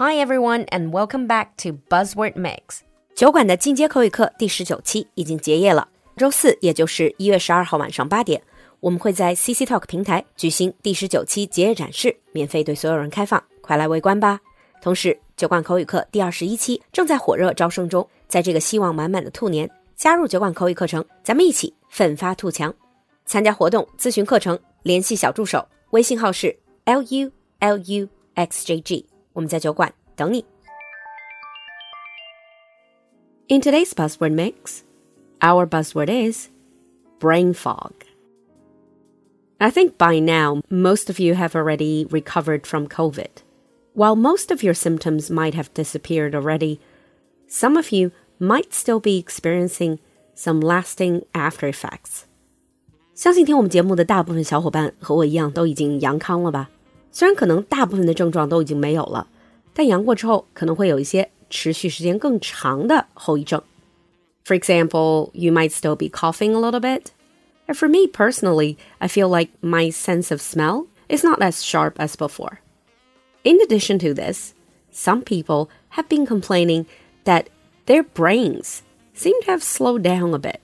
Hi everyone, and welcome back to Buzzword Mix。酒馆的进阶口语课第十九期已经结业了。周四，也就是一月十二号晚上八点，我们会在 CC Talk 平台举行第十九期结业展示，免费对所有人开放，快来围观吧！同时，酒馆口语课第二十一期正在火热招生中，在这个希望满满的兔年，加入酒馆口语课程，咱们一起奋发图强！参加活动、咨询课程，联系小助手，微信号是 l u l u x j g。我们在酒馆等你。In today's buzzword mix, our buzzword is brain fog. I think by now most of you have already recovered from COVID. While most of your symptoms might have disappeared already, some of you might still be experiencing some lasting after effects. 相信听我们节目的大部分小伙伴和我一样都已经阳康了吧？ 虽然可能大部分的症状都已经没有了，但阳过之后可能会有一些持续时间更长的后遗症。For example, you might still be coughing a little bit. And for me personally, I feel like my sense of smell is not as sharp as before. In addition to this, some people have been complaining that their brains seem to have slowed down a bit.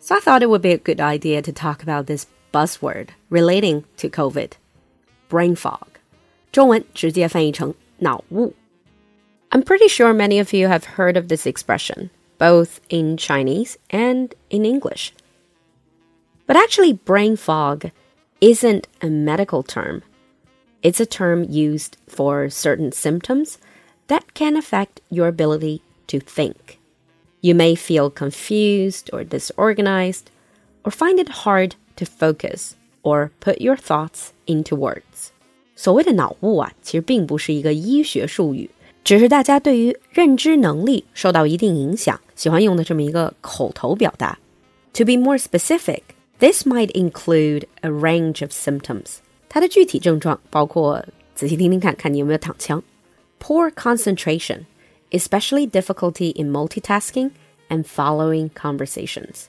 So I thought it would be a good idea to talk about this buzzword relating to COVID brain fog. 中文直接翻译成脑雾. I'm pretty sure many of you have heard of this expression, both in Chinese and in English. But actually, brain fog isn't a medical term. It's a term used for certain symptoms that can affect your ability to think. You may feel confused or disorganized, or find it hard to focus or put your thoughts into words. 所谓的脑雾啊，其实并不是一个医学术语，只是大家对于认知能力受到一定影响，喜欢用的这么一个口头表达。To be more specific, this might include a range of symptoms. 它的具体症状包括，仔细听听看，看你有没有躺枪。Poor concentration especially difficulty in multitasking and following conversations.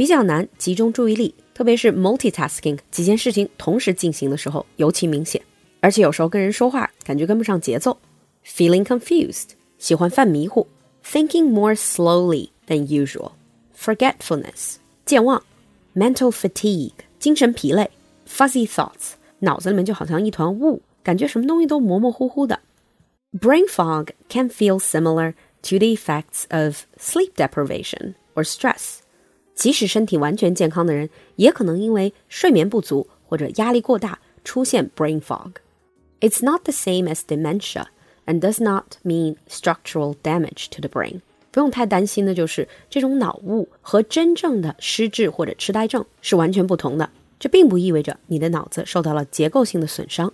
比较难集中注意力，特别是 multitasking 几件事情同时进行的时候尤其明显，而且有时候跟人说话感觉跟不上节奏。Feeling confused，喜欢犯迷糊。Thinking more slowly than usual。Forgetfulness，健忘。Mental fatigue，精神疲累。Fuzzy thoughts，脑子里面就好像一团雾，感觉什么东西都模模糊糊的。Brain fog can feel similar to the effects of sleep deprivation or stress. 即使身体完全健康的人，也可能因为睡眠不足或者压力过大出现 brain fog. It's not the same as dementia and does not mean structural damage to the brain. 不用太担心的就是这种脑雾和真正的失智或者痴呆症是完全不同的。这并不意味着你的脑子受到了结构性的损伤。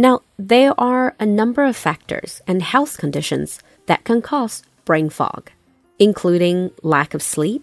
now, there are a number of factors and health conditions that can cause brain fog, including lack of sleep,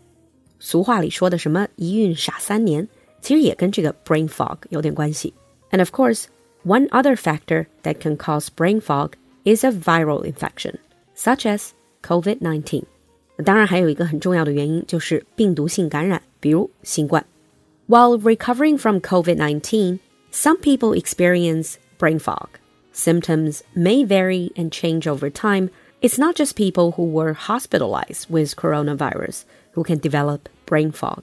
俗话里说的什么一孕傻三年，其实也跟这个 brain fog 有点关系。And of course, one other factor that can cause brain fog is a viral infection, such as COVID-19. 当然，还有一个很重要的原因就是病毒性感染，比如新冠。While recovering from COVID-19, some people experience brain fog. Symptoms may vary and change over time. It's not just people who were hospitalized with coronavirus who can develop brain fog.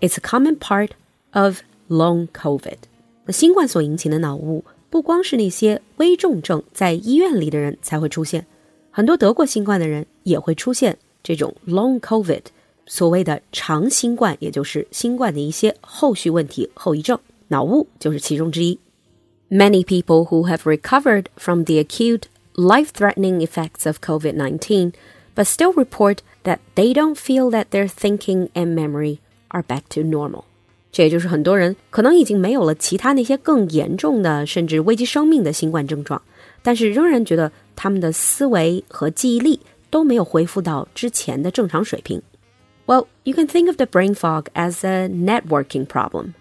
It's a common part of long COVID. 那新冠所引起的脑雾，不光是那些危重症在医院里的人才会出现，很多得过新冠的人也会出现这种 long COVID，所谓的长新冠，也就是新冠的一些后续问题、后遗症。脑雾就是其中之一。Many people who have recovered from the acute, life-threatening effects of COVID-19, but still report that they don't feel that their thinking and memory are back to normal. 这也就是很多人可能已经没有了其他那些更严重的甚至危及生命的新冠症状， 但是仍然觉得他们的思维和记忆力都没有恢复到之前的正常水平。Well, you can think of the brain fog as a networking problem,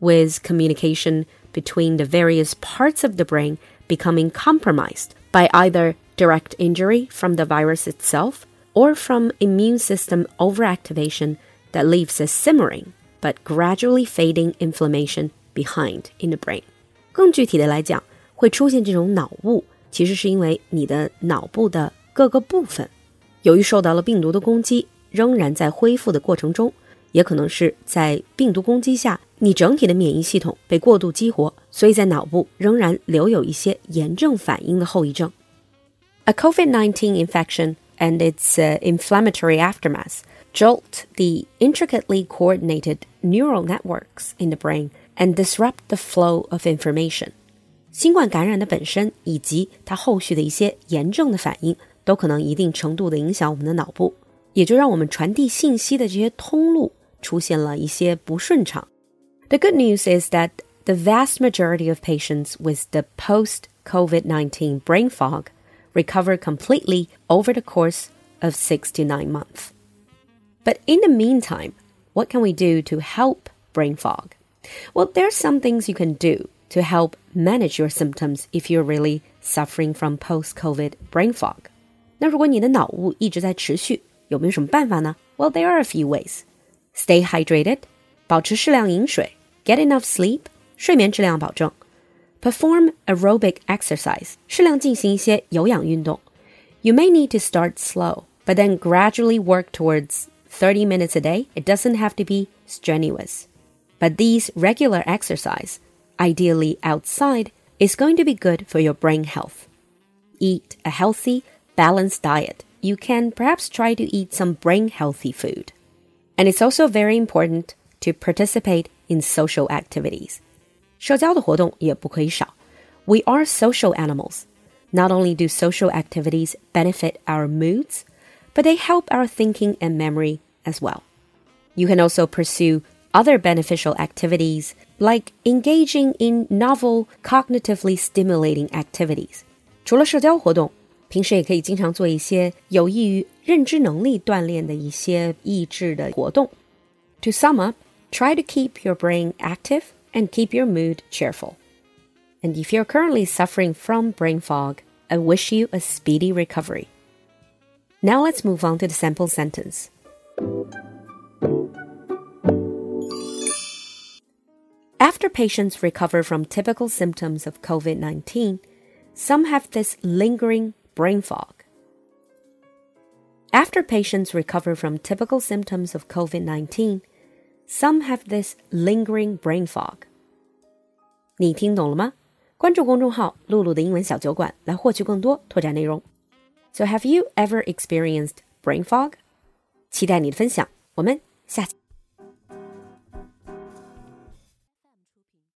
with communication between the various parts of the brain becoming compromised by either direct injury from the virus itself or from immune system overactivation that leaves a simmering but gradually fading inflammation behind in the brain. 更具体的来讲，会出现这种脑雾，其实是因为你的脑部的各个部分，由于受到了病毒的攻击，仍然在恢复的过程中，也可能是在病毒攻击下，你整体的免疫系统被过度激活，所以在脑部仍然留有一些炎症反应的后遗症。A COVID-19 infection and its uh, inflammatory aftermath jolt the intricately coordinated neural networks in the brain and disrupt the flow of information. 新冠感染的本身以及它后续的一些炎症的反应，都可能一定程度的影响我们的脑部。也就让我们传递信息的这些通路出现了一些不顺畅。The good news is that the vast majority of patients with the post COVID 19 brain fog recover completely over the course of six to nine months. But in the meantime, what can we do to help brain fog? Well, there are some things you can do to help manage your symptoms if you're really suffering from post COVID brain fog. 那如果你的脑雾一直在持续，有没有什么办法呢？Well, there are a few ways. Stay hydrated，保持适量饮水；get enough sleep，睡眠质量保证 ；perform aerobic exercise，适量进行一些有氧运动。You may need to start slow, but then gradually work towards 30 minutes a day. It doesn't have to be strenuous. But these regular exercise, ideally outside, is going to be good for your brain health. Eat a healthy, balanced diet you can perhaps try to eat some brain healthy food. And it's also very important to participate in social activities. 社交的活动也不可以少. We are social animals. Not only do social activities benefit our moods, but they help our thinking and memory as well. You can also pursue other beneficial activities like engaging in novel, cognitively stimulating activities. 除了社交活动，平时也可以经常做一些有益于认知能力锻炼的一些益智的活动。To sum up, try to keep your brain active and keep your mood cheerful. And if you're currently suffering from brain fog, I wish you a speedy recovery. Now let's move on to the sample sentence. After patients recover from typical symptoms of COVID 19, some have this lingering brain fog. After patients recover from typical symptoms of COVID 19, some have this lingering brain fog. 你听懂了吗？关注公众号“露露的英文小酒馆”来获取更多拓展内容。So have you ever experienced brain fog？期待你的分享，我们下期。